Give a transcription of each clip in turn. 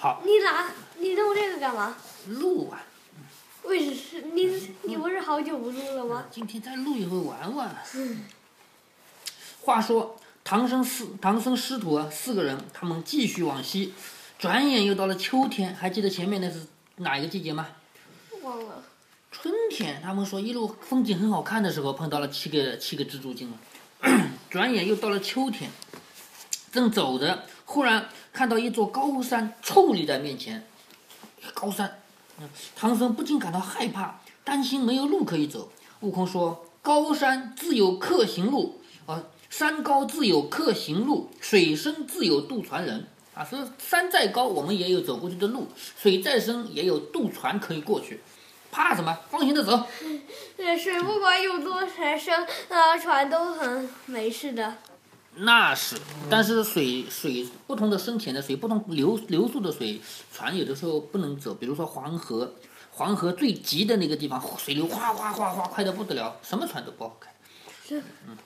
好，你拿你弄这个干嘛？录啊，为什你你不是好久不录了吗？今天再录一回玩玩。嗯话说唐僧师唐僧师徒啊四个人，他们继续往西，转眼又到了秋天。还记得前面那是哪一个季节吗？忘了。春天，他们说一路风景很好看的时候，碰到了七个七个蜘蛛精了。转眼又到了秋天，正走着，忽然看到一座高山矗立在面前。高山，唐僧不禁感到害怕，担心没有路可以走。悟空说：“高山自有客行路，啊，山高自有客行路，水深自有渡船人。啊，说山再高，我们也有走过去的路；水再深，也有渡船可以过去。怕什么？放心的走。水不管有多深，啊，船都很没事的。那是，但是水水不同的深浅的水，不同流流速的水，船有的时候不能走。比如说黄河，黄河最急的那个地方，水流哗哗哗哗快的不得了，什么船都不好开。是。嗯。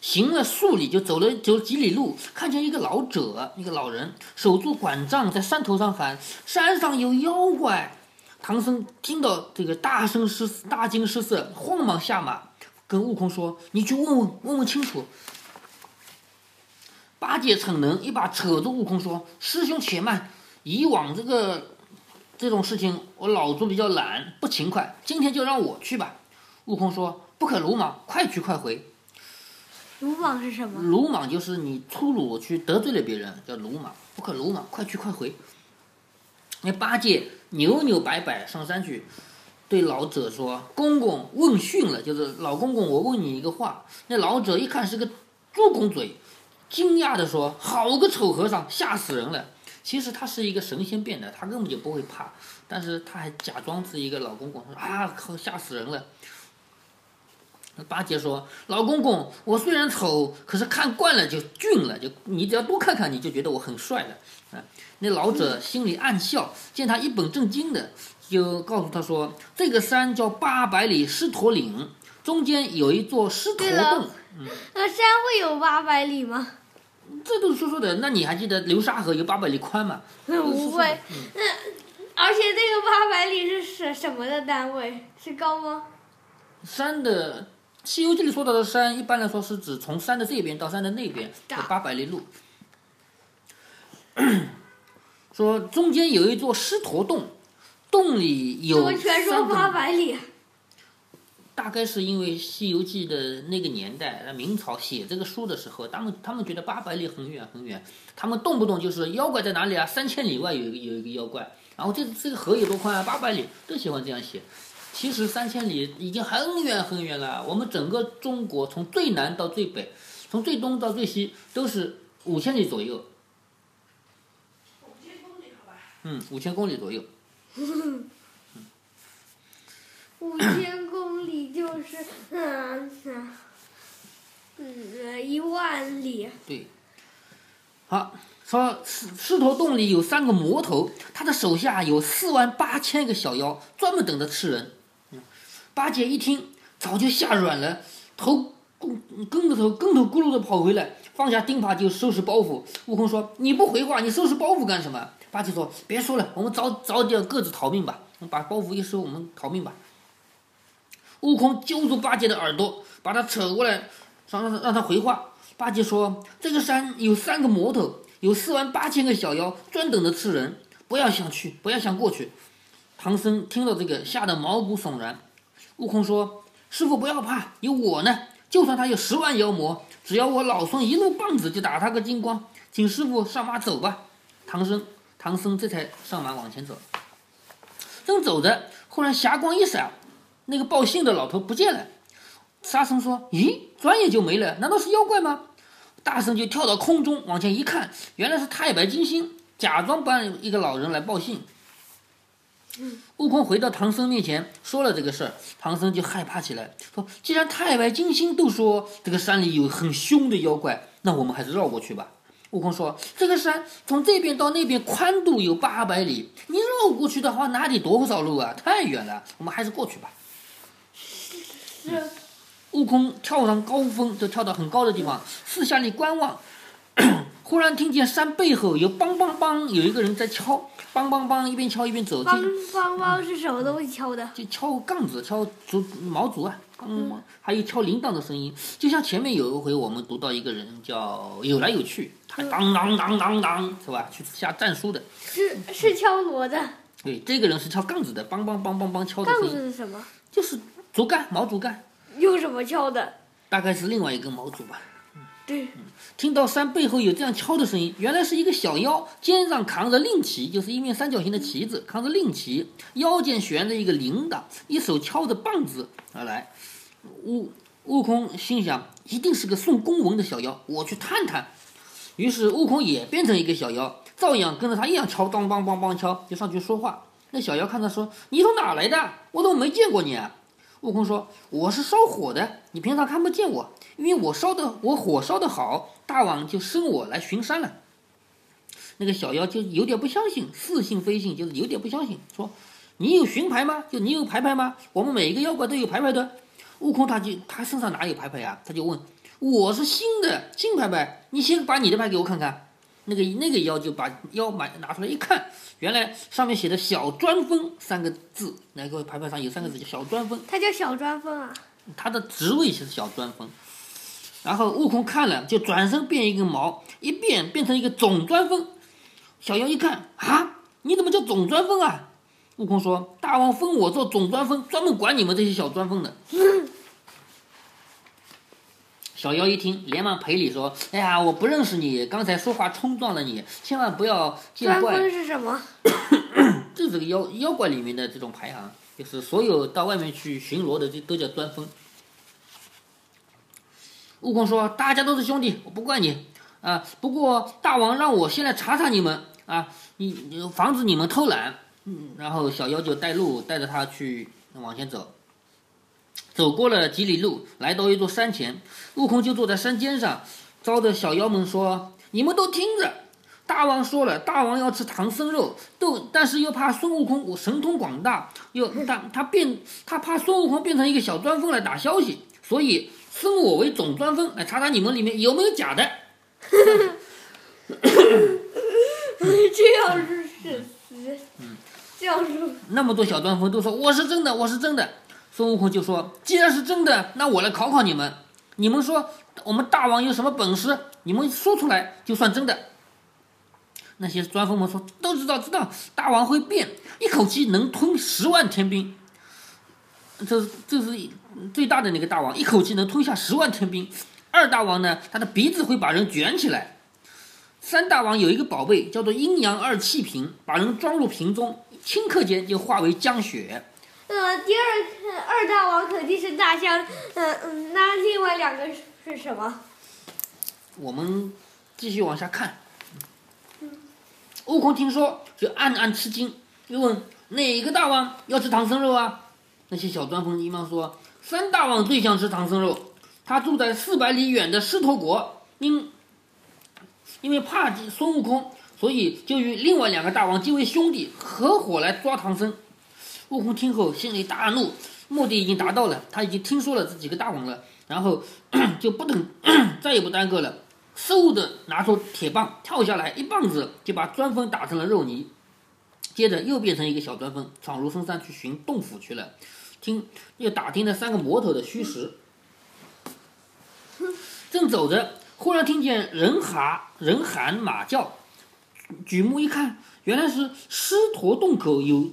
行了数里，就走了走几里路，看见一个老者，一个老人守住拐杖，在山头上喊：“山上有妖怪！”唐僧听到这个，大声失大惊失色，慌忙下马，跟悟空说：“你去问问问问清楚。”八戒逞能，一把扯住悟空说：“师兄且慢，以往这个这种事情，我老猪比较懒，不勤快，今天就让我去吧。”悟空说：“不可鲁莽，快去快回。”鲁莽是什么？鲁莽就是你粗鲁去得罪了别人，叫鲁莽。不可鲁莽，快去快回。那八戒扭扭摆摆上山去，对老者说：“公公问讯了，就是老公公，我问你一个话。”那老者一看是个猪公嘴。惊讶地说：“好个丑和尚，吓死人了！”其实他是一个神仙变的，他根本就不会怕，但是他还假装是一个老公公，说：“啊，靠，吓死人了！”八戒说：“老公公，我虽然丑，可是看惯了就俊了，就你只要多看看，你就觉得我很帅了。”啊，那老者心里暗笑，见他一本正经的，就告诉他说：“这个山叫八百里狮驼岭，中间有一座狮驼洞。”嗯，那山会有八百里吗？这都是说说的，那你还记得流沙河有八百里宽吗？那不会，那而且这个八百里是什什么的单位？是高吗？山的《西游记》里说到的山，一般来说是指从山的这边到山的那边，有八百里路。说中间有一座狮驼洞，洞里有。怎么全说八百里？大概是因为《西游记》的那个年代，那明朝写这个书的时候，他们他们觉得八百里很远很远，他们动不动就是妖怪在哪里啊？三千里外有一个有一个妖怪，然后这这个河有多宽啊？八百里，都喜欢这样写。其实三千里已经很远很远了。我们整个中国从最南到最北，从最东到最西都是五千里左右。五千公里好吧？嗯，五千公里左右。五千公里就是嗯嗯一万里。对。好，说狮狮驼洞里有三个魔头，他的手下有四万八千个小妖，专门等着吃人。八戒一听，早就吓软了，头跟着头跟头咕噜的跑回来，放下钉耙就收拾包袱。悟空说：“你不回话，你收拾包袱干什么？”八戒说：“别说了，我们早早点各自逃命吧。把包袱一收，我们逃命吧。”悟空揪住八戒的耳朵，把他扯过来，让让让他回话。八戒说：“这个山有三个魔头，有四万八千个小妖，专等着吃人。不要想去，不要想过去。”唐僧听到这个，吓得毛骨悚然。悟空说：“师傅不要怕，有我呢。就算他有十万妖魔，只要我老孙一路棒子就打他个精光。请师傅上马走吧。”唐僧唐僧这才上马往前走。正走着，忽然霞光一闪。那个报信的老头不见了，沙僧说：“咦，转眼就没了，难道是妖怪吗？”大圣就跳到空中往前一看，原来是太白金星，假装扮一个老人来报信。悟空回到唐僧面前说了这个事儿，唐僧就害怕起来，说：“既然太白金星都说这个山里有很凶的妖怪，那我们还是绕过去吧。”悟空说：“这个山从这边到那边宽度有八百里，你绕过去的话，哪里多少路啊？太远了，我们还是过去吧。”悟空跳上高峰，就跳到很高的地方，四下里观望。忽然听见山背后有梆梆梆，有一个人在敲，梆梆梆，一边敲一边走，梆就梆梆是什么东西敲的？就敲杠子、敲竹毛竹啊，嗯，还有敲铃铛的声音，就像前面有一回我们读到一个人叫有来有去，他当当当当当，是吧？去下战书的，是是敲锣的。对，这个人是敲杠子的，梆梆梆梆梆敲的杠声音，子是什么？就是竹竿、毛竹竿，用什么敲的？大概是另外一根毛竹吧。对，听到山背后有这样敲的声音，原来是一个小妖，肩上扛着令旗，就是一面三角形的旗子，扛着令旗，腰间悬着一个铃铛，一手敲着棒子而来。悟悟空心想，一定是个送公文的小妖，我去探探。于是悟空也变成一个小妖，照样跟着他一样敲，梆梆梆梆敲，就上去说话。那小妖看他说：“你从哪来的？我怎么没见过你啊？”悟空说：“我是烧火的，你平常看不见我，因为我烧的我火烧的好，大王就升我来巡山了。”那个小妖就有点不相信，似信非信，就是有点不相信，说：“你有巡牌吗？就你有牌牌吗？我们每一个妖怪都有牌牌的。”悟空他就他身上哪有牌牌呀？他就问：“我是新的新牌牌，你先把你的牌给我看看。”那个那个妖就把腰买拿出来一看，原来上面写的“小专封”三个字，那个牌牌上有三个字叫“小专封”。他叫小专封啊。他的职位是小专封，然后悟空看了，就转身变一根毛，一变变成一个总专封。小妖一看啊，你怎么叫总专封啊？悟空说：“大王封我做总专封，专门管你们这些小专封的。”小妖一听，连忙赔礼说：“哎呀，我不认识你，刚才说话冲撞了你，千万不要见怪。”是什么？这是个妖妖怪里面的这种排行，就是所有到外面去巡逻的，这都叫端风。悟空说：“大家都是兄弟，我不怪你啊。不过大王让我先来查查你们啊，你你防止你们偷懒。”嗯，然后小妖就带路，带着他去往前走。走过了几里路，来到一座山前，悟空就坐在山尖上，招着小妖们说：“你们都听着。”大王说了，大王要吃唐僧肉，都但是又怕孙悟空神通广大，又他他变他怕孙悟空变成一个小专封来打消息，所以升我为总专封来查查你们里面有没有假的。这样是事实，这样是那么多小专封都说我是真的，我是真的。孙悟空就说：“既然是真的，那我来考考你们。你们说我们大王有什么本事？你们说出来就算真的。”那些专封们说：“都知道，知道，大王会变，一口气能吞十万天兵。这这是最大的那个大王，一口气能吞下十万天兵。二大王呢，他的鼻子会把人卷起来。三大王有一个宝贝叫做阴阳二气瓶，把人装入瓶中，顷刻间就化为江雪。呃，第二二大王肯定是大象，嗯、嗯，那另外两个是是什么？我们继续往下看。悟空听说就暗暗吃惊，又问哪个大王要吃唐僧肉啊？那些小钻风急忙说，三大王最想吃唐僧肉，他住在四百里远的狮驼国，因因为怕孙悟空，所以就与另外两个大王结为兄弟，合伙来抓唐僧。悟空听后心里大怒，目的已经达到了，他已经听说了这几个大王了，然后 就不等，再也不耽搁了。嗖的拿出铁棒，跳下来，一棒子就把钻风打成了肉泥。接着又变成一个小钻风，闯入深山去寻洞府去了。听又打听了三个魔头的虚实。正走着，忽然听见人喊人喊马叫，举目一看，原来是狮驼洞口有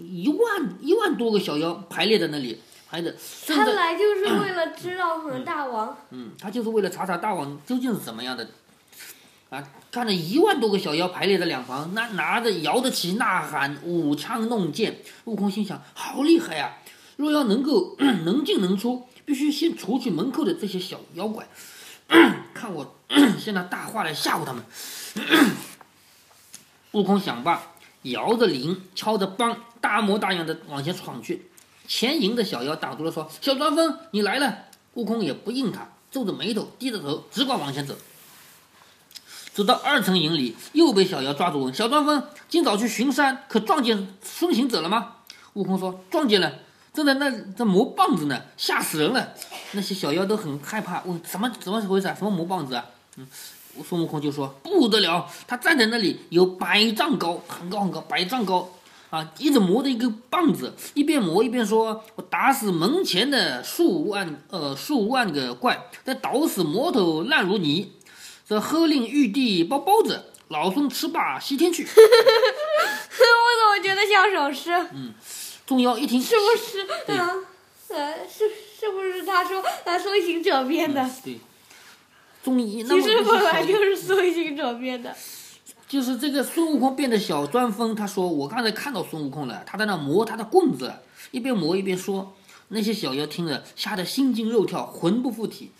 一万一万多个小妖排列在那里，排着。他来就是 为了知道我们大王。嗯，他就是为了查查大王究竟是怎么样的，啊，看着一万多个小妖排列在两旁，那拿着摇得旗呐喊，舞枪弄剑。悟空心想：好厉害呀！若要能够 能进能出，必须先除去门口的这些小妖怪。看我先拿大话来吓唬他们。悟空想罢，摇着铃，敲着梆，大模大样的往前闯去。前营的小妖挡住了，说：“小钻风，你来了。”悟空也不应他，皱着眉头，低着头，只管往前走。走到二层营里，又被小妖抓住，问：“小钻风，今早去巡山，可撞见孙行者了吗？”悟空说：“撞见了，正在那在磨棒子呢，吓死人了。”那些小妖都很害怕，问：“什么怎么回事啊？什么磨棒子啊？”嗯，孙悟空就说不得了，他站在那里有百丈高，很高很高，百丈高啊！一直磨着一根棒子，一边磨一边说：“我打死门前的数万呃数万个怪，再捣死魔头烂如泥。这喝令玉帝包包子，老孙吃罢西天去。”我怎么觉得像首诗？嗯众妖一听，是不是？啊，呃，是是不是他说他说行者编的？对，众一那么其实本来就是孙行者变的。就是这个孙悟空变的小钻风，他说我刚才看到孙悟空了，他在那磨他的棍子，一边磨一边说。那些小妖听了，吓得心惊肉跳，魂不附体。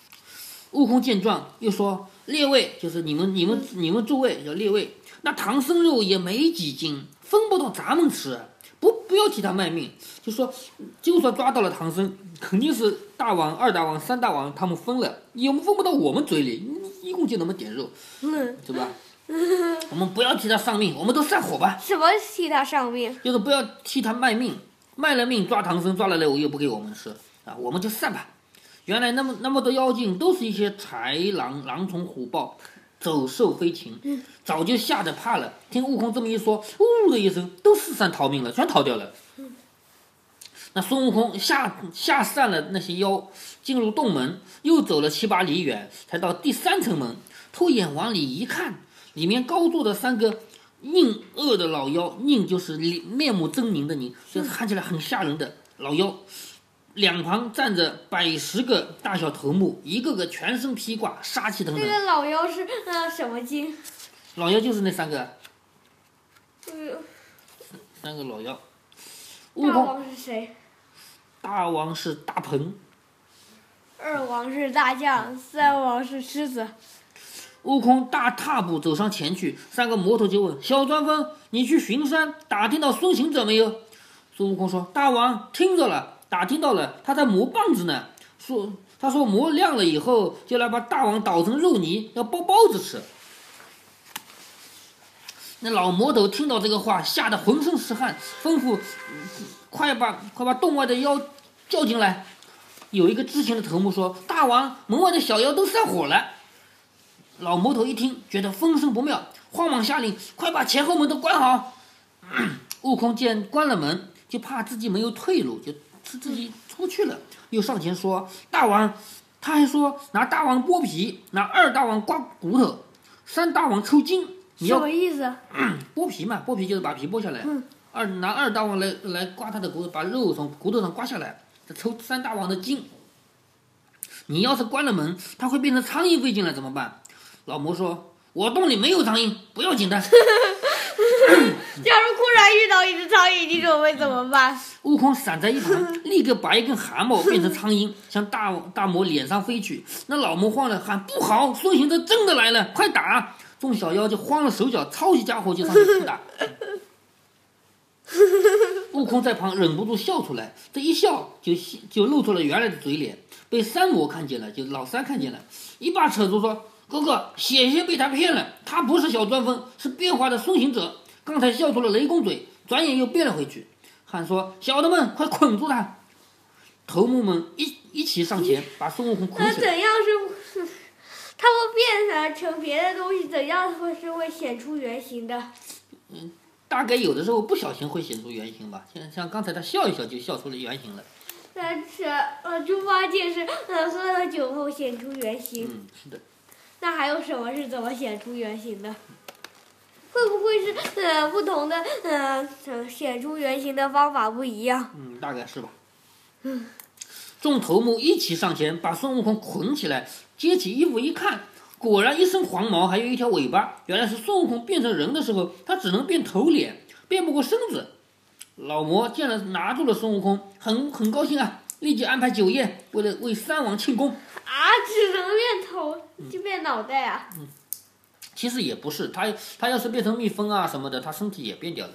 悟空见状，又说：“列位，就是你们、你们、你们诸位叫列位，那唐僧肉也没几斤，分不到咱们吃，不不要替他卖命。就说，就算抓到了唐僧，肯定是大王、二大王、三大王他们分了，也分不到我们嘴里，一共就那么点肉，嗯，是吧？我们不要替他丧命，我们都散伙吧。什么替他丧命？就是不要替他卖命，卖了命抓唐僧，抓了肉又不给我们吃啊，我们就散吧。原来那么那么多妖精都是一些豺狼、狼虫、虎豹、走兽飞禽，早就吓得怕了。听悟空这么一说，呜的一声，都四散逃命了，全逃掉了。那孙悟空吓吓散了那些妖，进入洞门，又走了七八里远，才到第三层门。偷眼往里一看，里面高坐的三个硬恶的老妖，硬就是面目狰狞的狞，就是看起来很吓人的老妖。两旁站着百十个大小头目，一个个全身披挂，杀气腾腾。那个老妖是呃什么精？老妖就是那三个，嗯，三个老妖。悟大王是谁？大王是大鹏，二王是大将，三王是狮子。悟空大踏步走上前去，三个魔头就问：“小钻风，你去巡山打听到孙行者没有？”孙悟空说：“大王听着了，打听到了，他在磨棒子呢。说他说磨亮了以后，就来把大王捣成肉泥，要包包子吃。”那老魔头听到这个话，吓得浑身是汗，吩咐：“快把快把洞外的妖叫进来。”有一个知情的头目说：“大王，门外的小妖都散伙了。”老魔头一听，觉得风声不妙，慌忙下令：“快把前后门都关好！” 悟空见关了门，就怕自己没有退路，就自自己出去了。又上前说：“大王，他还说拿大王剥皮，拿二大王刮骨头，三大王抽筋。你要什么意思？剥皮嘛，剥皮就是把皮剥下来。二拿二大王来来刮他的骨头，把肉从骨头上刮下来，再抽三大王的筋。你要是关了门，他会变成苍蝇飞进来怎么办？老魔说：“我洞里没有苍蝇，不要紧的。”遇到一只苍蝇，你准备怎么办？悟空闪在一旁，立刻拔一根汗毛变成苍蝇，向大大魔脸上飞去。那老魔慌了，喊：“不好！孙行者真的来了，快打！”众小妖就慌了手脚，抄起家伙就上去扑打。悟空在旁忍不住笑出来，这一笑就就露出了原来的嘴脸，被三魔看见了，就老三看见了，一把扯住说：“哥哥，险些被他骗了，他不是小钻风，是变化的孙行者。刚才笑出了雷公嘴，转眼又变了回去。”喊说：“小的们，快捆住他！”头目们一一起上前，把孙悟空捆起来。那怎样是？他们变成成别的东西，怎样会是会显出原形的？嗯大概有的时候不小心会显出原形吧，像像刚才他笑一笑就笑出了原形了。但是呃，猪八戒是呃喝了酒后显出原形。嗯，是的。那还有什么是怎么显出原形的？会不会是呃不同的呃呃显出原形的方法不一样？嗯，大概是吧。嗯，众头目一起上前，把孙悟空捆起来，揭起衣服一看，果然一身黄毛，还有一条尾巴。原来是孙悟空变成人的时候，他只能变头脸，变不过身子。老魔见了，拿住了孙悟空，很很高兴啊，立即安排酒宴，为了为三王庆功。啊，只能变头，就变脑袋啊！其实也不是，他他要是变成蜜蜂啊什么的，他身体也变掉了。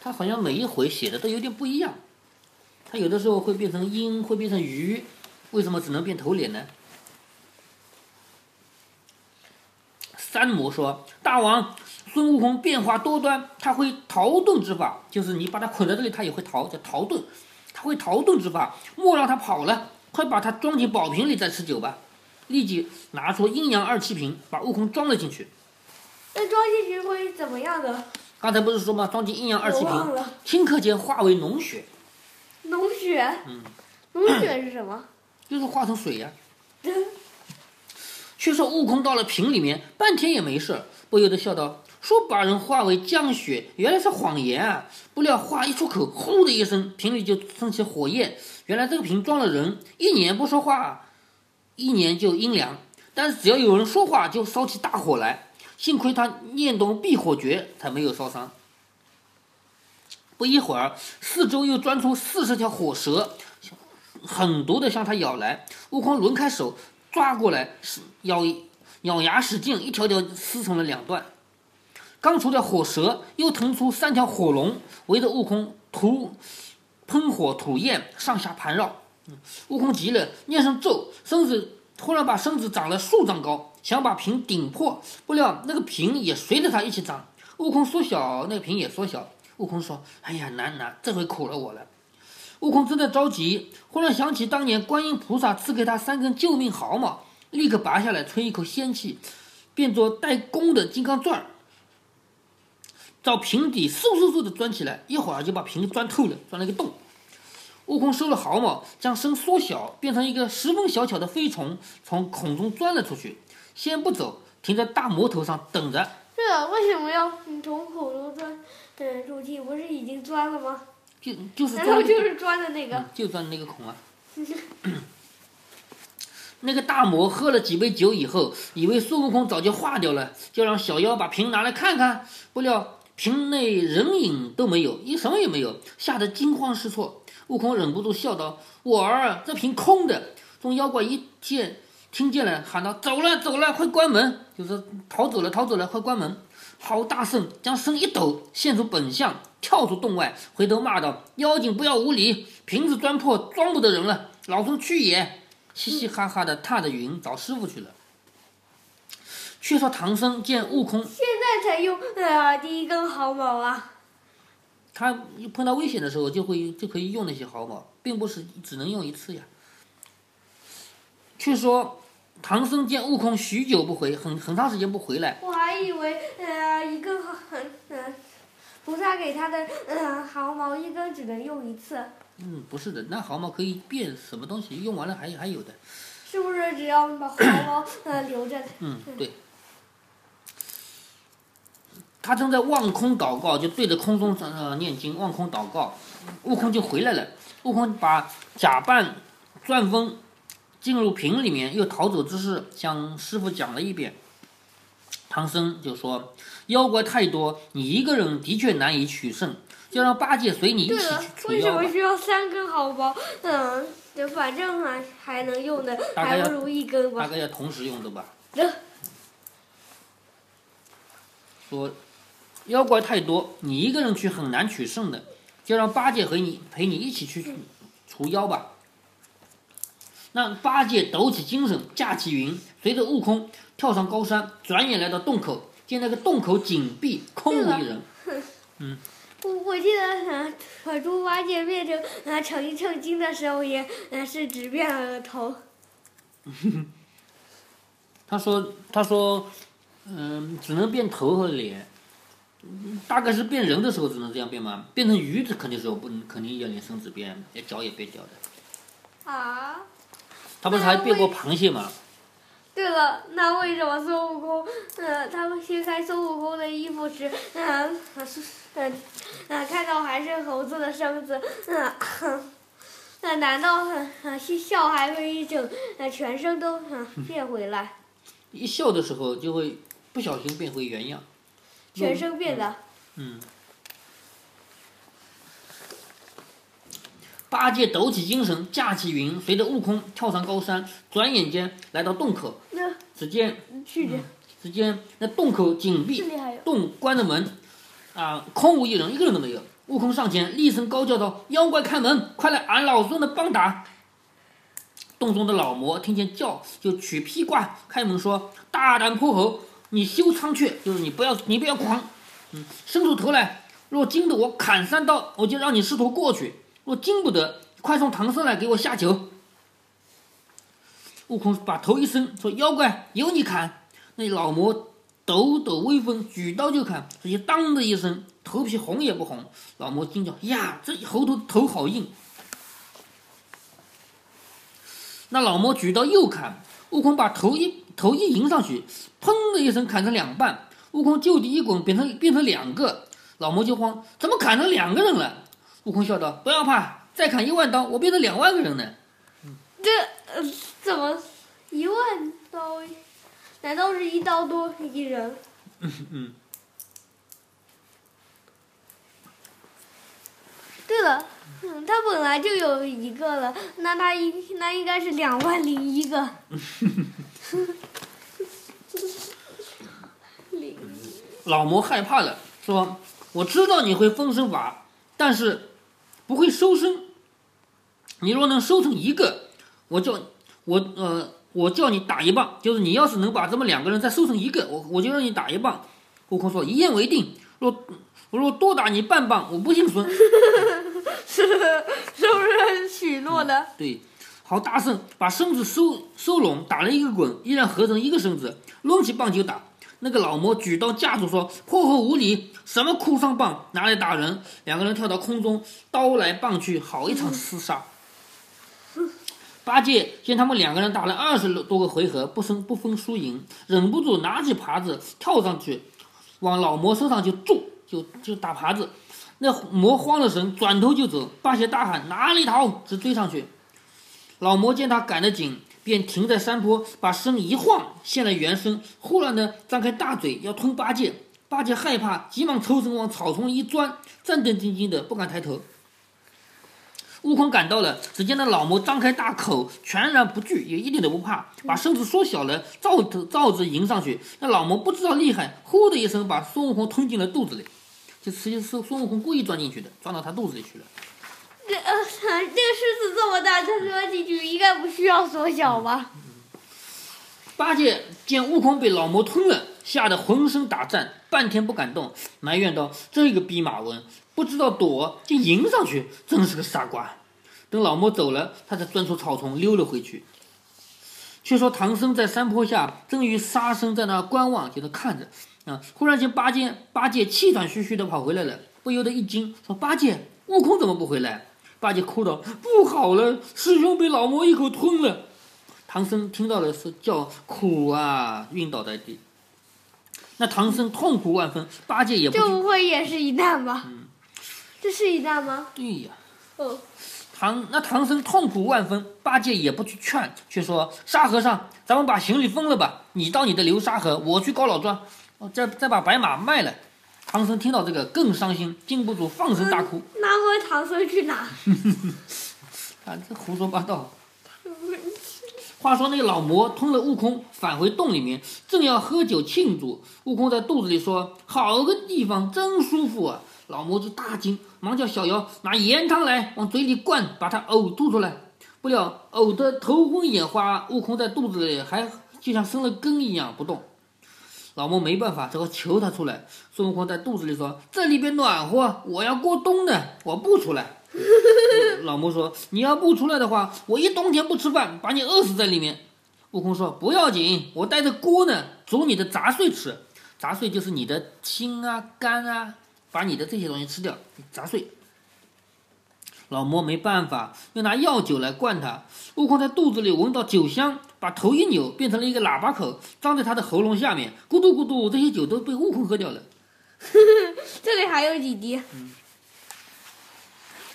他好像每一回写的都有点不一样。他有的时候会变成鹰，会变成鱼，为什么只能变头脸呢？三魔说：“大王，孙悟空变化多端，他会逃遁之法，就是你把他捆在这里，他也会逃，叫逃遁。他会逃遁之法，莫让他跑了，快把他装进宝瓶里再吃酒吧。”立即拿出阴阳二气瓶，把悟空装了进去。那装进去会怎么样的？刚才不是说吗？装进阴阳二气瓶。顷刻间化为脓血，脓血。嗯。脓血是什么？就是化成水呀、却说悟空到了瓶里面，半天也没事儿，不由得笑道：“说把人化为降雪，原来是谎言啊！不料话一出口，呼的一声，瓶里就升起火焰。原来这个瓶装了人，一年不说话，一年就阴凉；但是只要有人说话，就烧起大火来。幸亏他念动避火诀，才没有烧伤。不一会儿，四周又钻出四十条火蛇，狠毒的向他咬来。悟空抡开手抓过来，是咬咬牙使劲，一条条撕成了两段。刚除掉火蛇，又腾出三条火龙，围着悟空吐喷火吐焰，上下盘绕。悟空急了，念声咒，身子突然把身子长了数丈高，想把瓶顶破，不料那个瓶也随着他一起长。悟空缩小，那个瓶也缩小。悟空说：“哎呀，难难，这回苦了我了。”悟空正在着急，忽然想起当年观音菩萨赐给他三根救命毫毛，立刻拔下来，吹一口仙气，变作带弓的金刚钻儿，照瓶底嗖嗖嗖的钻起来，一会儿就把瓶钻透了，钻了一个洞。悟空收了毫毛，将身缩小，变成一个十分小巧的飞虫，从孔中钻了出去。先不走，停在大魔头上等着。对了，为什么要你从口中钻嗯入地？不是已经钻了吗？就就是钻就是钻的那个？嗯就钻那个孔啊。那个大魔喝了几杯酒以后，以为孙悟空早就化掉了，就让小妖把瓶拿来看看。不料瓶内人影都没有，一什么也没有，吓得惊慌失措。悟空忍不住笑道：“我儿，这瓶空的。”众妖怪一见，听见了，喊道：“走了，走了，快关门！”就是逃走了，逃走了，快关门！好大圣将身一抖，现出本相，跳出洞外，回头骂道：“妖精不要无礼！瓶子钻破，装不得人了，老孙去也！”嘻嘻哈哈的踏着云找师傅去了。却说唐僧见悟空，现在才用呃第一根毫毛啊！他碰到危险的时候就会就可以用那些毫毛，并不是只能用一次呀。却说唐僧见悟空许久不回，很很长时间不回来，我还以为呃一根毫呃菩萨给他的呃毫毛一根只能用一次，嗯，不是的，那毫毛可以变什么东西，用完了还还有的。是不是只要把毫毛呃留着？嗯，对。他正在望空祷告，就对着空中呃念经，望空祷告。悟空就回来了。悟空把假扮钻风进入瓶里面，又逃走之事向师傅讲了一遍。唐僧就说：“妖怪太多，你一个人的确难以取胜，就让八戒随你一起去，除妖吧为什么。需要三根毫毛？嗯，就反正还还能用的，还不如一根吧。大概要同时用的吧。呃说妖怪太多，你一个人去很难取胜的，就让八戒和你陪你一起去除妖吧。那八戒抖起精神，架起云，随着悟空跳上高山，转眼来到洞口，见那个洞口紧闭，空无一人。嗯 我我记得，呃，可猪八戒变成啊成一成精的时候也，呃是只变了个头。他说：“他说，嗯，只能变头和脸，嗯大概是变人的时候只能这样变吗？变成鱼，这肯定是不能，肯定要连身子变，连脚也变掉的。啊，他不是还变过螃蟹吗？对了，那为什么孙悟空，呃，他们掀开孙悟空的衣服时，嗯、呃，是，呃，呃，看到还是猴子的身子，嗯、呃，那难道呃呃笑还会一整呃全身都呃变回来，一笑的时候就会不小心变回原样。全身变的？嗯。八戒抖起精神，架起云，随着悟空跳上高山，转眼间来到洞口。那只见只见那洞口紧闭。洞关着门，啊，空无一人，一个人都没有。悟空上前厉声高叫道：“妖怪开门，快来俺老孙的帮打！”洞中的老魔听见叫，就取披挂开门说：“大胆泼猴，你休猖獗，就是你不要你不要狂，嗯，伸出头来，若惊得我砍三刀，我就让你师徒过去；若经不得，快送唐僧来给我下酒。”悟空把头一伸，说：“妖怪，由你砍。”那老魔抖抖威风，举刀就砍，直接当的一声，头皮红也不红。老魔惊叫：“呀，这猴头头好硬！”那老魔举刀又砍，悟空把头一头一迎上去，砰的一声砍成两半。悟空就地一滚，变成变成两个。老魔就慌，怎么砍成两个人了？悟空笑道：“不要怕，再砍一万刀，我变成两万个人呢。”这呃怎么一万刀？难道是一刀多一人？嗯嗯。对了，嗯，他本来就有一个了，那他应那应该是两万零一个。老魔害怕了，说：“我知道你会分身法，但是不会收身。你若能收成一个，我叫我呃，我叫你打一棒。就是你要是能把这么两个人再收成一个，我我就让你打一棒。”悟空说：“一言为定。若我若多打你半棒，我不姓孙。”是是不是许诺的？对，好大圣把身子收收拢，打了一个滚，依然合成一个身子，抡起棒就打。那个老魔举刀架住，说：“泼猴无礼，什么哭丧棒，拿来打人！”两个人跳到空中，刀来棒去，好一场厮杀。八戒见他们两个人打了二十多个回合，不分不分输赢，忍不住拿起耙子跳上去，往老魔身上就揍，就就打耙子。那魔慌了神，转头就走。八戒大喊：“哪里逃！”直追上去。老魔见他赶得紧，便停在山坡，把身一晃，现了原身。忽然呢，张开大嘴要吞八戒。八戒害怕，急忙抽身往草丛一钻，战战兢兢的不敢抬头。悟空赶到了，只见那老魔张开大口，全然不惧，也一点都不怕，把身子缩小了，照着照着迎上去。那老魔不知道厉害，呼的一声把孙悟空吞进了肚子里。就实际是孙悟空故意钻进去的，钻到他肚子里去了。这呃，这个狮子这么大，它钻进去应该不需要缩小吧？八戒见悟空被老魔吞了，吓得浑身打颤，半天不敢动，埋怨道：“这个弼马温不知道躲，竟迎上去，真是个傻瓜。”等老魔走了，他才钻出草丛溜了回去。却说唐僧在山坡下正与沙僧在那观望，就在看着。啊！忽然间，八戒八戒气喘吁吁的跑回来了，不由得一惊，说：“八戒，悟空怎么不回来？”八戒哭道：“不好了，师兄被老魔一口吞了。”唐僧听到了，是叫苦啊，晕倒在地。那唐僧痛苦万分，八戒也不这不会也是一难吧？这是一难吗？对呀。哦，唐那唐僧痛苦万分，八戒也不去劝，却说：“沙和尚，咱们把行李分了吧，你到你的流沙河，我去高老庄。哦，再再把白马卖了。”唐僧听到这个更伤心，禁不住放声大哭。那回唐僧去哪？啊，这胡说八道。话说那个老魔吞了悟空，返回洞里面，正要喝酒庆祝。悟空在肚子里说：“好个地方，真舒服啊！”老魔就大惊，忙叫小妖拿盐汤来，往嘴里灌，把他呕吐出来。不料呕得头昏眼花，悟空在肚子里还就像生了根一样不动。老魔没办法，只好求他出来。孙悟空在肚子里说：“这里边暖和，我要过冬的，我不出来。”老魔说：“你要不出来的话，我一冬天不吃饭，把你饿死在里面。”悟空说：“不要紧，我带着锅呢，煮你的杂碎吃。杂碎就是你的心啊、肝啊，把你的这些东西吃掉，杂碎。”老魔没办法，又拿药酒来灌他。悟空在肚子里闻到酒香，把头一扭，变成了一个喇叭口，张在他的喉咙下面，咕嘟咕嘟，这些酒都被悟空喝掉了。这里还有几滴。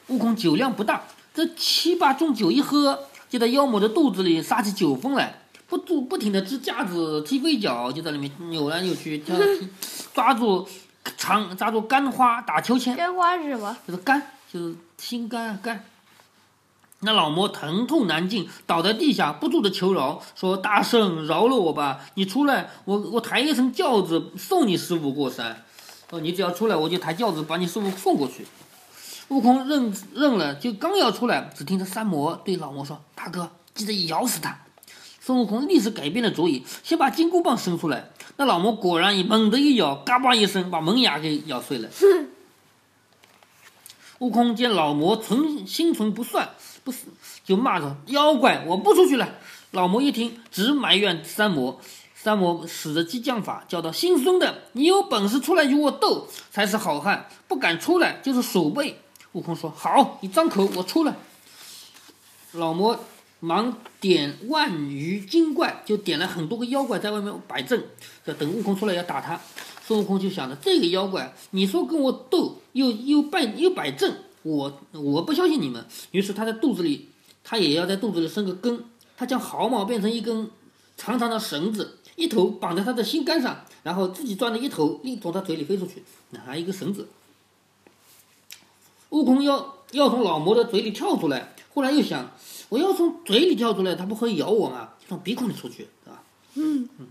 悟空酒量不大，这七八盅酒一喝，就在妖魔的肚子里撒起酒疯来，不住不停的支架子、踢飞脚，就在里面扭来扭去，抓住长抓住干花打秋千，干花是什么？就是干，就是心肝啊肝。那老魔疼痛难禁，倒在地下，不住的求饶，说：“大圣饶了我吧，你出来，我我抬一声轿子送你师傅过山。哦，你只要出来，我就抬轿子把你师傅送过去。”悟空认认了，就刚要出来，只听着三魔对老魔说：“大哥，记得咬死他。”孙悟空立时改变了主意，先把金箍棒伸出来。那老魔果然一猛地一咬，嘎巴一声把门牙给咬碎了。悟空见老魔存心存不算，不死，就骂着：“妖怪，我不出去了！”老魔一听，直埋怨三魔。三魔使着激将法，叫道：“姓孙的，你有本事出来与我斗，才是好汉；不敢出来，就是鼠辈。”悟空说：“好，你张口，我出来。”老魔忙点万余精怪，就点了很多个妖怪在外面摆阵，要等悟空出来要打他。孙悟空就想着这个妖怪，你说跟我斗，又又摆又摆阵，我我不相信你们。于是他在肚子里，他也要在肚子里生个根。他将毫毛变成一根长长的绳子，一头绑在他的心肝上，然后自己钻了一头，另从他嘴里飞出去，拿一个绳子。悟空要要从老魔的嘴里跳出来，忽然又想，我要从嘴里跳出来，他不会咬我吗？从鼻孔里出去，对吧？嗯嗯。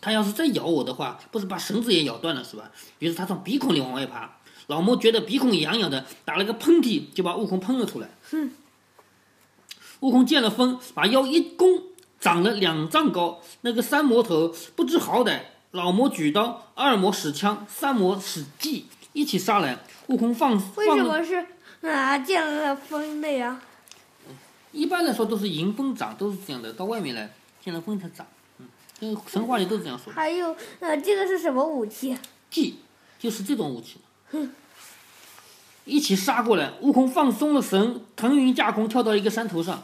他要是再咬我的话，不是把绳子也咬断了是吧？于是他从鼻孔里往外爬，老魔觉得鼻孔痒痒的，打了个喷嚏，就把悟空喷了出来。哼。悟空见了风，把腰一弓，长了两丈高。那个三魔头不知好歹，老魔举刀，二魔使枪，三魔使计，一起杀来。悟空放为什，么是啊见了风的呀？一般来说都是迎风长，都是这样的，到外面来见了风才长。嗯，这个神话里都是这样说的。还有呃，这个是什么武器？计就是这种武器。一起杀过来，悟空放松了绳，腾云驾空，跳到一个山头上。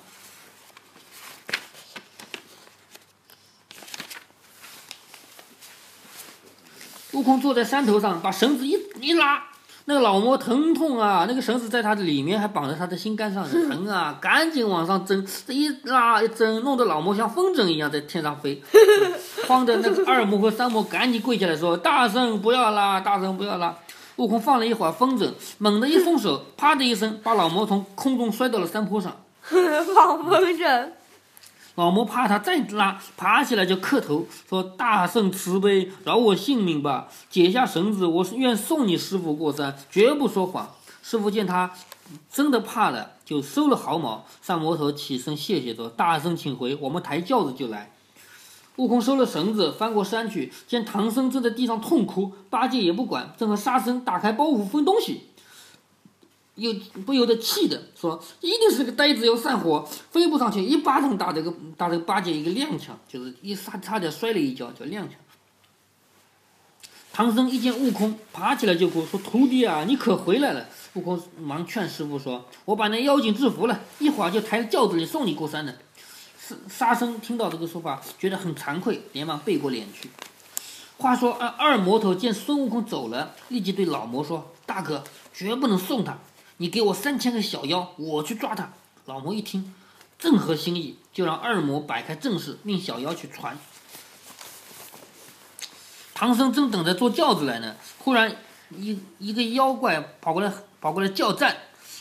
悟空坐在山头上，把绳子一一拉，那个老魔疼痛啊，那个绳子在他的里面还绑在他的心肝上，疼啊，赶紧往上挣，这一拉一挣，弄得老魔像风筝一样在天上飞，慌的那个二魔和三魔赶紧跪下来说：“大圣不要拉，大圣不要拉。”悟空放了一会儿风筝，猛地一松手，啪的一声，把老魔从空中摔到了山坡上。放风筝。老魔怕他再拉，爬起来就磕头说：“大圣慈悲，饶我性命吧！解下绳子，我是愿送你师傅过山，绝不说谎。”师傅见他真的怕了，就收了毫毛。上魔头起身谢谢说：“大圣请回，我们抬轿子就来。”悟空收了绳子，翻过山去，见唐僧正在地上痛哭，八戒也不管，正和沙僧打开包袱分东西。又不由得气的说：“一定是个呆子要散伙，飞不上去，一巴掌打这个打这个八戒一个踉跄，就是一差差点摔了一跤，叫踉跄。”唐僧一见悟空，爬起来就哭，说：“徒弟啊，你可回来了！”悟空忙劝师傅说：“我把那妖精制服了，一会儿就抬轿子里送你过山的。”沙僧听到这个说法，觉得很惭愧，连忙背过脸去。话说二二魔头见孙悟空走了，立即对老魔说：“大哥，绝不能送他，你给我三千个小妖，我去抓他。”老魔一听，正合心意，就让二魔摆开阵势，命小妖去传。唐僧正等着坐轿子来呢，忽然一一个妖怪跑过来，跑过来叫战。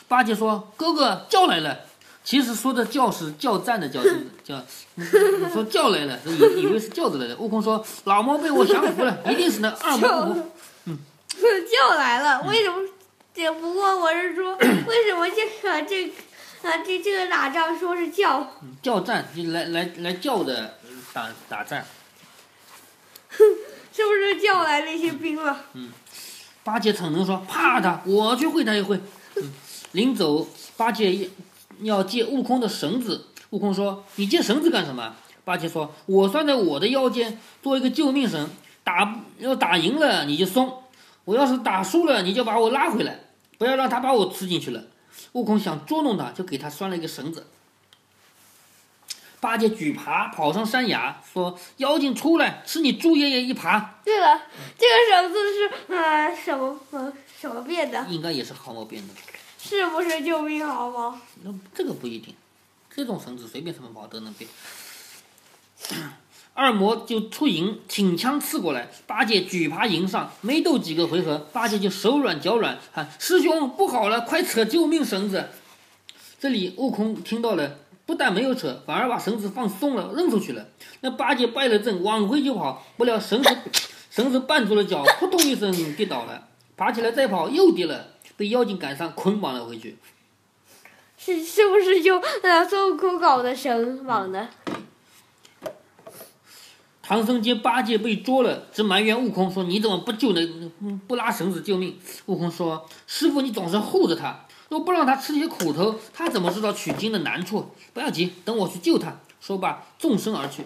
八戒说：“哥哥，叫来了。”其实说的叫是叫战的叫，叫你说叫来了，以以为是叫着来的。悟空说：“老猫被我降服了，一定是那二魔悟空。叫来了，为什么？这不过我是说，为什么这个这啊这这个打仗说是叫？嗯叫战就来来来叫的打打战。是不是叫来那些兵了？八戒逞能说：“怕他，我去会他一会。”嗯，临走，八戒一要借悟空的绳子。悟空说：“你借绳子干什么？”八戒说：“我拴在我的腰间，做一个救命绳。打要打赢了你就松，我要是打输了你就把我拉回来，不要让他把我吃进去了。”悟空想捉弄他，就给他拴了一个绳子。八戒举耙跑上山崖，说：“妖精出来，吃你猪爷爷一耙。对了，这个绳子是呃什么呃什么变的？应该也是毫毛变的。是不是救命毫毛？那这个不一定，这种绳子随便什么毛都能变。二魔就出营，挺枪刺过来，八戒举耙迎上，没斗几个回合，八戒就手软脚软，喊师兄不好了，快扯救命绳子！这里悟空听到了，不但没有扯，反而把绳子放松了，扔出去了。那八戒败了阵，往回就跑，不料绳子 绳子绊住了脚，扑通一声跌倒了，爬起来再跑又跌了，被妖精赶上捆绑了回去。是是不是就呃孙悟空搞的绳绑的？唐僧见八戒被捉了，直埋怨悟空说：“你怎么不救那嗯不拉绳子救命？”悟空说：“师傅，你总是护着他，若不让他吃些苦头，他怎么知道取经的难处？不要急，等我去救他。”说罢，纵身而去。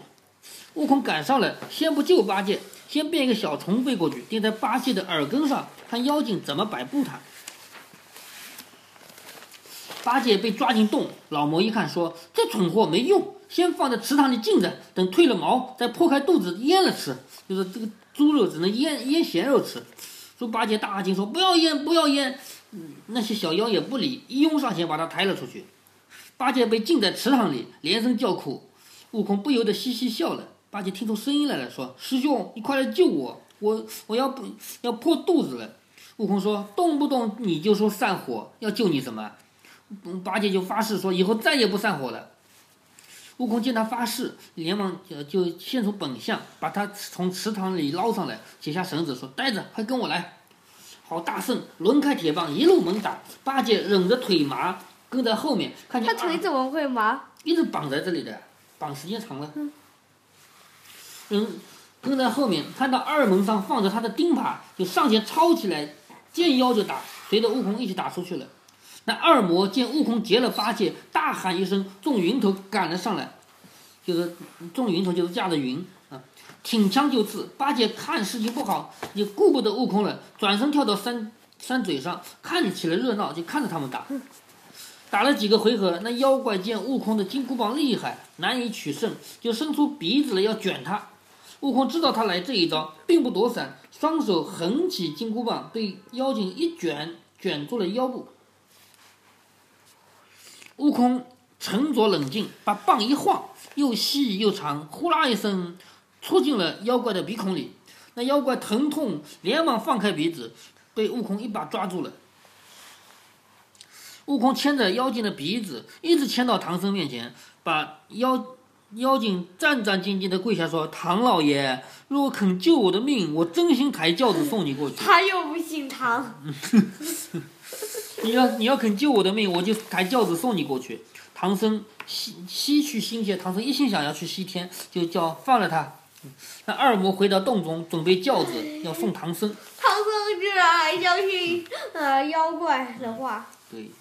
悟空赶上了，先不救八戒，先变一个小虫飞过去，钉在八戒的耳根上，看妖精怎么摆布他。八戒被抓进洞，老魔一看说：“这蠢货没用，先放在池塘里浸着，等褪了毛，再破开肚子腌了吃。就是这个猪肉只能腌腌咸肉吃。”猪八戒大惊说：“不要腌，不要腌！”，那些小妖也不理，一拥上前把他抬了出去。八戒被浸在池塘里，连声叫苦。悟空不由得嘻嘻笑了。八戒听出声音来了，说：“师兄，你快来救我！我我要不要破肚子了？”悟空说：“动不动你就说散伙，要救你什么？”八戒就发誓说：“以后再也不散伙了。”悟空见他发誓，连忙就就现出本相，把他从池塘里捞上来，解下绳子说：“呆子，快跟我来！”好大圣抡开铁棒，一路猛打。八戒忍着腿麻，跟在后面，看见他腿怎么会麻？一直绑在这里的，绑时间长了。嗯，跟在后面，看到二门上放着他的钉耙，就上前抄起来，见腰就打，随着悟空一起打出去了。那二魔见悟空劫了八戒，大喊一声，众云头赶了上来，就是众云头就是驾着云啊，挺枪就刺。八戒看事情不好，也顾不得悟空了，转身跳到山山嘴上，看起了热闹，就看着他们打。打了几个回合，那妖怪见悟空的金箍棒厉害，难以取胜，就伸出鼻子来要卷他。悟空知道他来这一招，并不躲闪，双手横起金箍棒，被妖精一卷，卷住了腰部。悟空沉着冷静，把棒一晃，又细又长，呼啦一声，戳进了妖怪的鼻孔里。那妖怪疼痛，连忙放开鼻子，被悟空一把抓住了。悟空牵着妖精的鼻子，一直牵到唐僧面前，把妖妖精战战兢兢地跪下说：“唐老爷，若肯救我的命，我真心抬轿子送你过去。他又不姓唐，你要你要肯救我的命，我就抬轿子送你过去。”唐僧西西去心切，唐僧一心想要去西天，就叫放了他。那二魔回到洞中，准备轿子要送唐僧。唐僧居然还相信呃妖怪的话。对，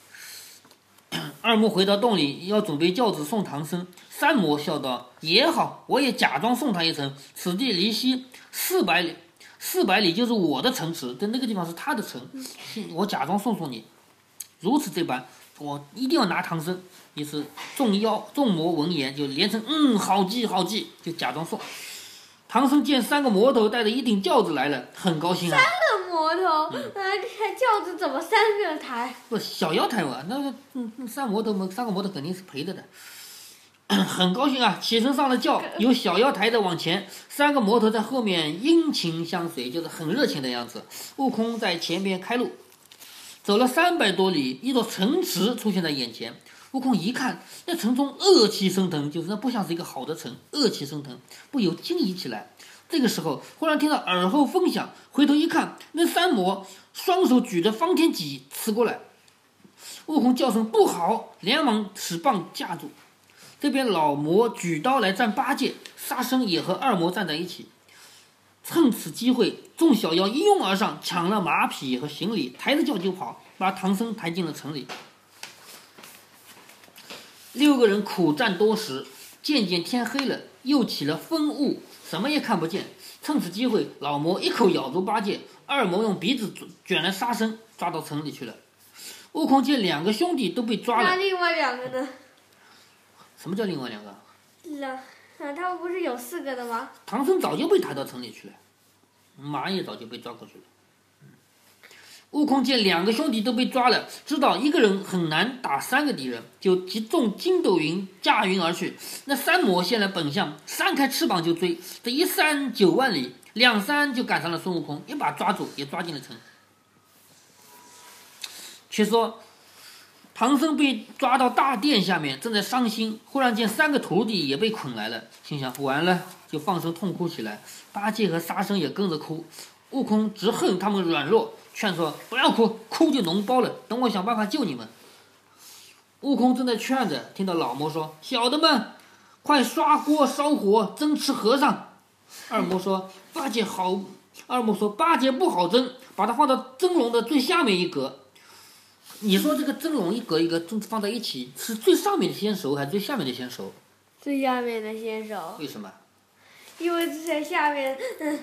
二魔回到洞里，要准备轿子送唐僧。三魔笑道：“也好，我也假装送他一程。此地离西四百里，四百里就是我的城池，在那个地方是他的城，我假装送送你。如此这般，我一定要拿唐僧。”于是众妖众魔闻言，就连声：“嗯，好计好计！”就假装送。唐僧见三个魔头带着一顶轿子来了，很高兴啊。这魔头，呃，这轿子怎么三个抬？不，小妖抬嘛，那个嗯嗯三魔头嘛，三个魔头肯定是陪着的，很高兴啊，起身上了轿，由小妖抬着往前，三个魔头在后面殷勤相随，就是很热情的样子。悟空在前边开路，走了三百多里，一座城池出现在眼前。悟空一看，那城中恶气升腾，就是那不像是一个好的城，恶气升腾，不由惊疑起来。这个时候，忽然听到耳后风响，回头一看，那三魔双手举着方天戟刺过来。悟空叫声不好，连忙使棒架住。这边老魔举刀来战八戒，沙僧也和二魔站在一起。趁此机会，众小妖一拥而上，抢了马匹和行李，抬着轿就跑，把唐僧抬进了城里。六个人苦战多时，渐渐天黑了，又起了风雾，什么也看不见。趁此机会，老魔一口咬住八戒，二魔用鼻子卷了沙僧，抓到城里去了。悟空见两个兄弟都被抓了，那另外两个呢？什么叫另外两个？那啊，他们不是有四个的吗？唐僧早就被抬到城里去了，马也早就被抓过去了。悟空见两个兄弟都被抓了，知道一个人很难打三个敌人，就集中筋斗云驾云而去。那三魔现了本相，扇开翅膀就追。这一扇九万里，两扇就赶上了孙悟空，一把抓住，也抓进了城。却说唐僧被抓到大殿下面，正在伤心，忽然见三个徒弟也被捆来了，心想完了，就放声痛哭起来。八戒和沙僧也跟着哭。悟空直恨他们软弱。劝说不要哭，哭就脓包了。等我想办法救你们。悟空正在劝着，听到老魔说：“小的们，快刷锅烧火蒸吃和尚。”二魔说：“八戒好。”二魔说：“八戒不好蒸，把它放到蒸笼的最下面一格。你说这个蒸笼一格一格蒸放在一起，是最上面的先熟还是最下面的先熟？最下面的先熟，为什么？因为在下面，嗯，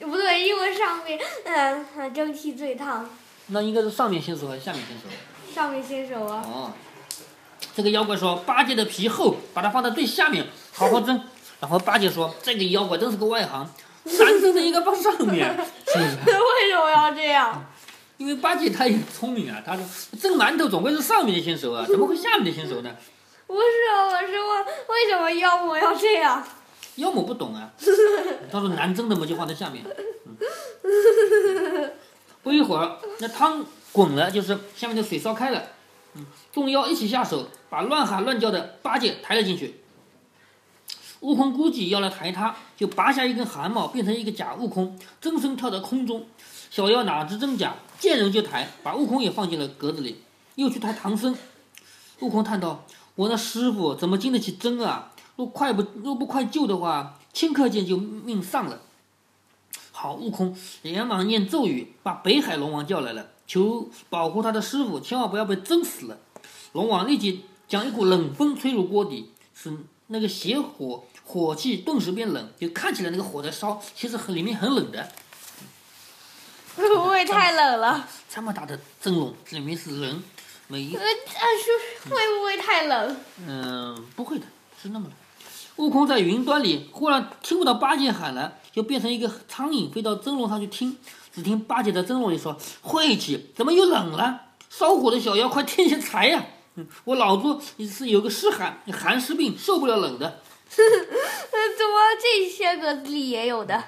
不对，因为上面，嗯，蒸汽最烫，那应该是上面先熟还是下面先熟？上面先熟啊。哦，这个妖怪说八戒的皮厚，把它放在最下面，好好蒸。然后八戒说这个妖怪真是个外行，三蒸的应该放上面，是不是？为什么要这样？因为八戒他也聪明啊，他说蒸馒头总归是上面的先熟啊，怎么会下面的先熟呢？不是，我是问为什么妖魔要这样？妖魔不懂啊，他说难蒸的嘛就放在下面。嗯、不一会儿，那汤滚了，就是下面的水烧开了。嗯，众妖一起下手，把乱喊乱叫的八戒抬了进去。悟空估计要来抬他，就拔下一根汗毛，变成一个假悟空，真身跳到空中。小妖哪知真假，见人就抬，把悟空也放进了格子里，又去抬唐僧。悟空叹道：“我那师傅怎么经得起蒸啊？若快不若不快救的话，顷刻间就命丧了。”好，悟空连忙念咒语，把北海龙王叫来了，求保护他的师傅，千万不要被蒸死了。龙王立即将一股冷风吹入锅底，使那个邪火火气顿时变冷，就看起来那个火在烧，其实很里面很冷的。会不会太冷了？这么大的蒸笼，里面是人，每一呃，是会不会太冷？嗯，不会的，是那么冷。悟空在云端里忽然听不到八戒喊了，就变成一个苍蝇飞到蒸笼上去听。只听八戒在蒸笼里说：“晦气，怎么又冷了？烧火的小妖，快添些柴呀！嗯，我老猪是有个湿寒寒湿病，受不了冷的。呃，怎么这些个里也有的？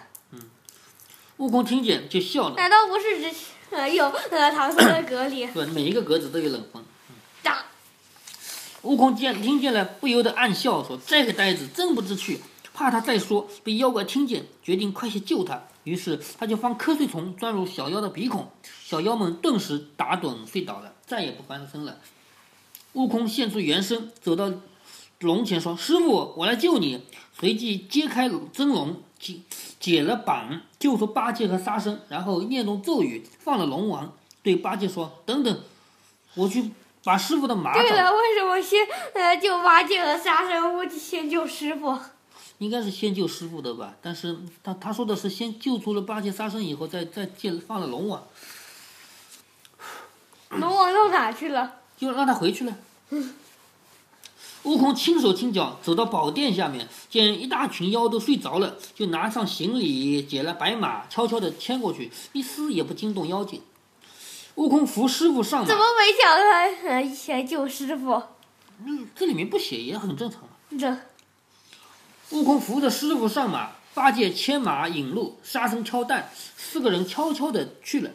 悟空听见就笑了。难道不是只呃有呃唐僧的格里？对，每一个格子都有冷风。炸！悟空见听见了，不由得暗笑，说：“这个呆子真不知趣，怕他再说被妖怪听见，决定快些救他。”于是他就放瞌睡虫钻入小妖的鼻孔，小妖们顿时打盹睡倒了，再也不翻身了。悟空现出原身，走到笼前说：“师傅，我来救你。”随即揭开真笼，解解了绑，救出八戒和沙僧，然后念动咒语，放了龙王，对八戒说：“等等，我去把师傅的马。对了，为什么先呃救八戒和沙僧，不先救师傅？应该是先救师傅的吧？但是他他说的是先救出了八戒、沙僧以后，再再借放了龙王，龙王到哪去了？就让他回去了。悟空轻手轻脚走到宝殿下面，见一大群妖都睡着了，就拿上行李，解了白马，悄悄地牵过去，一丝也不惊动妖精。悟空扶师傅上马，怎么没想他呃先救师傅？嗯，这里面不写也很正常嘛。这悟空扶着师傅上马，八戒牵马引路，沙僧挑担，四个人悄悄地去了。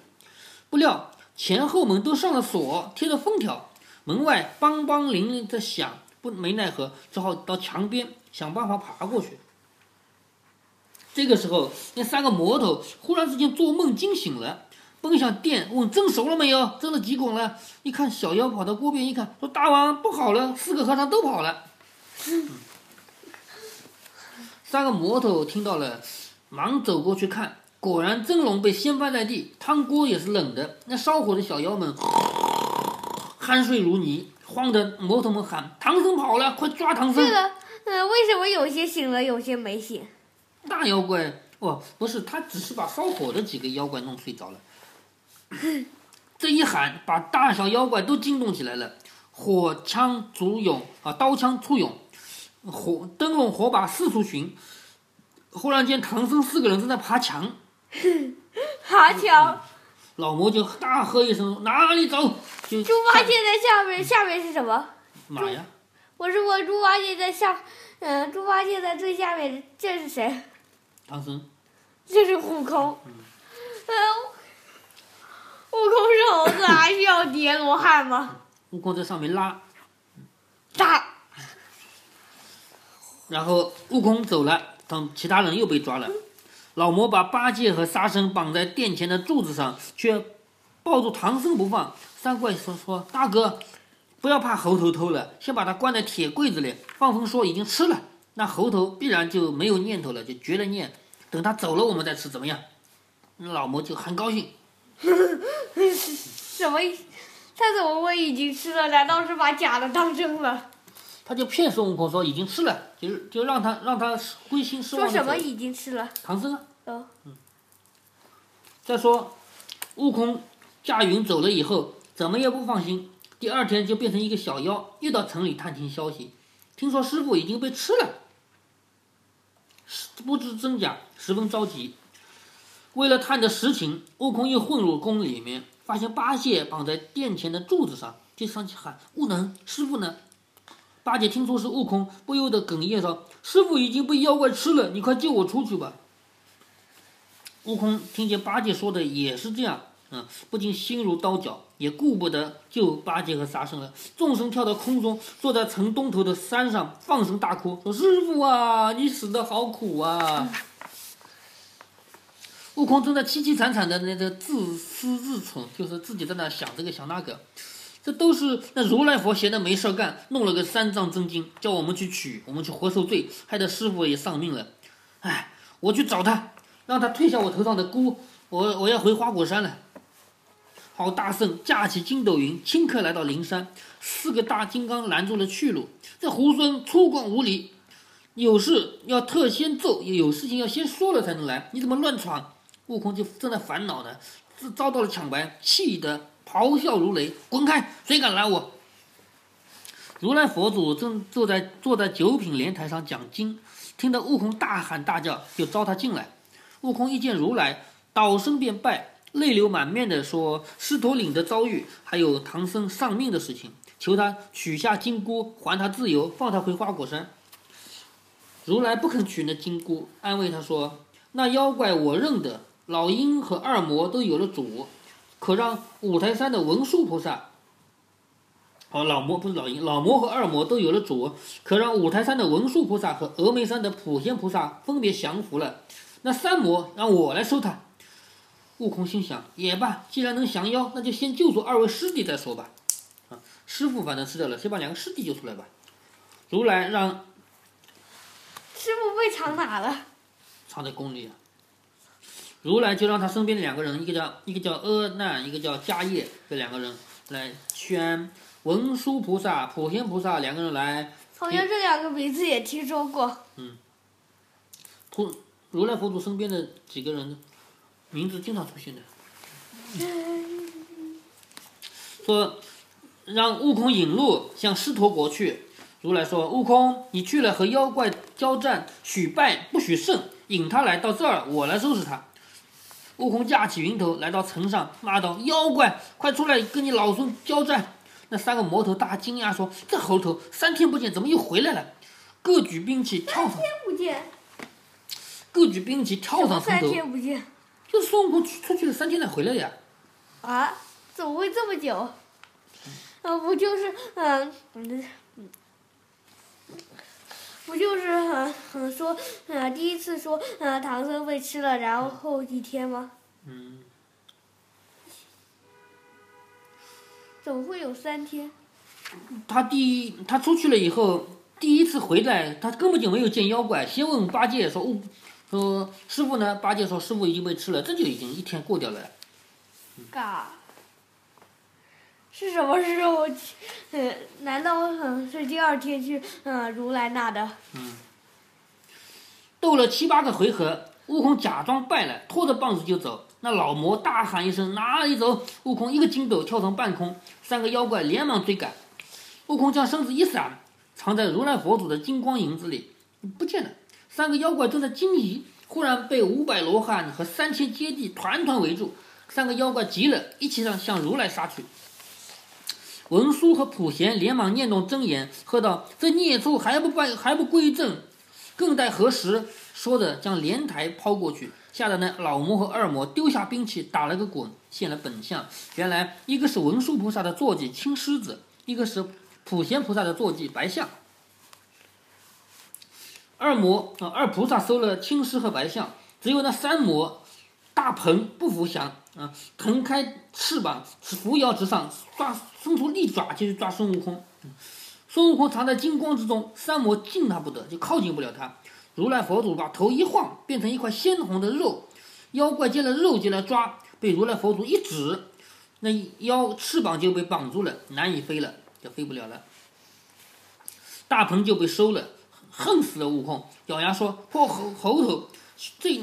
不料前后门都上了锁，贴着封条，门外梆梆铃铃的响，不没奈何，只好到墙边想办法爬过去。这个时候，那三个魔头忽然之间做梦惊醒了，奔向店问蒸熟了没有？蒸了几滚了？一看小妖跑到锅边一看，说大王不好了，四个和尚都跑了。三个魔头听到了，忙走过去看，果然蒸笼被掀翻在地，汤锅也是冷的。那烧火的小妖们 酣睡如泥，慌得魔头们喊：“唐僧跑了，快抓唐僧对！”了，呃，为什么有些醒了，有些没醒？大妖怪哦，不是，他只是把烧火的几个妖怪弄睡着了。这一喊，把大小妖怪都惊动起来了，火枪足涌啊，刀枪簇涌，火灯笼火把四处寻。忽然间，唐僧四个人正在爬墙，爬墙，老魔就大喝一声：“哪里走！”就猪八戒在下面，下面是什么？马呀，我是我猪八戒在下，嗯、猪八戒在最下面，这是谁？唐僧这是悟空。嗯、悟空是猴子，还需要叠罗汉吗？悟空在上面拉，炸！然后悟空走了，等其他人又被抓了。老魔把八戒和沙僧绑在殿前的柱子上，却抱住唐僧不放。三怪说：“说大哥，不要怕猴头偷了，先把他关在铁柜子里。放风说已经吃了，那猴头必然就没有念头了，就绝了念。等他走了，我们再吃，怎么样？” 老魔就很高兴。什么意？他怎么会已经吃了？难道是把假的当真了？他他就骗孙悟空说已经吃了，就是就让他让他灰心失望说什么已经吃了？唐僧啊。哦，再说，悟空驾云走了以后，怎么也不放心。第二天就变成一个小妖，又到城里探听消息，听说师傅已经被吃了，不知真假，十分着急。为了探得实情，悟空又混入宫里面，发现八戒绑在殿前的柱子上，就上去喊：“悟能，师傅呢？”八戒听说是悟空，不由得哽咽说：“师傅已经被妖怪吃了，你快救我出去吧。”悟空听见八戒说的也是这样，嗯，不禁心如刀绞，也顾不得救八戒和沙僧了，纵身跳到空中，坐在城东头的山上，放声大哭，说：“师傅啊，你死的好苦啊！”悟空正在凄凄惨惨的那个自私自忖，就是自己在那想这个想那个，这都是那如来佛闲的没事干，弄了个三藏真经，叫我们去取，我们去活受罪，害得师傅也丧命了。哎，我去找他。让他退下我头上的箍，我我要回花果山了。好大圣架起筋斗云，顷刻来到灵山，四个大金刚拦住了去路。这猢狲粗犷无礼，有事要特先奏，有事情要先说了才能来，你怎么乱闯？悟空就正在烦恼呢，遭到了抢白，气得咆哮如雷，滚开！谁敢拦我？如来佛祖正坐在坐在九品莲台上讲经，听得悟空大喊大叫，就招他进来。悟空一见如来，倒身便拜，泪流满面地说：“狮驼岭的遭遇，还有唐僧丧命的事情，求他取下金箍，还他自由，放他回花果山。”如来不肯取那金箍，安慰他说：“那妖怪我认得，老鹰和二魔都有了主，可让五台山的文殊菩萨。”哦，老魔不是老鹰，老魔和二魔都有了主，可让五台山的文殊菩萨和峨眉山的普贤菩萨分别降服了。那三魔让我来收他。悟空心想也罢，既然能降妖，那就先救出二位师弟再说吧。啊，师傅反正吃掉了，先把两个师弟救出来吧。如来让师傅被藏哪了？藏在宫里啊。如来就让他身边的两个人，一个叫一个叫阿难，一个叫迦叶，这两个人来宣文殊菩萨、普贤菩萨两个人来。好像这两个名字也听说过。嗯。突。如来佛祖身边的几个人，名字经常出现的。说让悟空引路向狮驼国去。如来说：“悟空，你去了和妖怪交战，许败不许胜，引他来到这儿，我来收拾他。”悟空架起云头来到城上，骂道：“妖怪，快出来跟你老孙交战！”那三个魔头大惊讶说：“这猴头三天不见，怎么又回来了？”各举兵器跳上。三天不见。各举兵器跳上城头，三天不见，就是孙悟空出去了三天才回来呀。啊？怎么会这么久？啊，不就是嗯嗯，不就是很很说嗯第一次说嗯唐僧被吃了，然后一天吗？嗯。怎么会有三天？他第一他出去了以后，第一次回来，他根本就没有见妖怪，先问八戒说哦。说师傅呢？八戒说师傅已经被吃了，这就已经一天过掉了。嘎，是什么时候？嗯，难道嗯是第二天去嗯如来那的？嗯。斗了七八个回合，悟空假装败了，拖着棒子就走。那老魔大喊一声：“哪里走！”悟空一个筋斗跳上半空，三个妖怪连忙追赶。悟空将身子一闪，藏在如来佛祖的金光银子里，不见了。三个妖怪正在惊疑，忽然被五百罗汉和三千揭谛团团围住。三个妖怪急了，一起上向如来杀去。文殊和普贤连忙念动真言，喝道：“这孽畜还不败，还不归正，更待何时？”说着将莲台抛过去，吓得那老魔和二魔丢下兵器，打了个滚，现了本相。原来一个是文殊菩萨的坐骑青狮子，一个是普贤菩萨的坐骑白象。二魔啊，二菩萨收了青狮和白象，只有那三魔大鹏不服降啊，腾开翅膀扶摇直上，抓伸出利爪就去抓孙悟空。孙悟空藏在金光之中，三魔近他不得，就靠近不了他。如来佛祖把头一晃，变成一块鲜红的肉，妖怪见了肉就来抓，被如来佛祖一指，那妖翅膀就被绑住了，难以飞了，就飞不了了。大鹏就被收了，恨死了悟空，咬牙说：“破猴猴头，这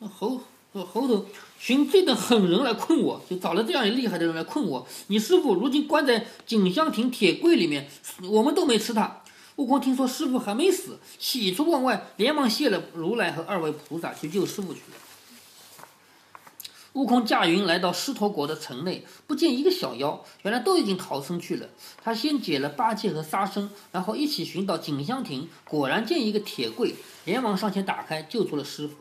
猴猴头寻这等狠人来困我，就找了这样厉害的人来困我。你师傅如今关在锦香亭铁柜里面，我们都没吃他。”悟空听说师傅还没死，喜出望外，连忙谢了如来和二位菩萨，去救师傅去了。悟空驾云来到狮驼国的城内，不见一个小妖，原来都已经逃生去了。他先解了八戒和沙僧，然后一起寻到锦香亭，果然见一个铁柜，连忙上前打开，救出了师傅。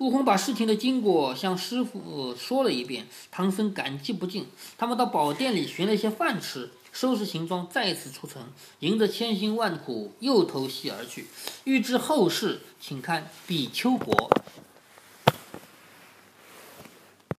悟空把事情的经过向师傅说了一遍，唐僧感激不尽。他们到宝殿里寻了一些饭吃，收拾行装，再次出城，迎着千辛万苦，又投西而去。欲知后事，请看比丘国。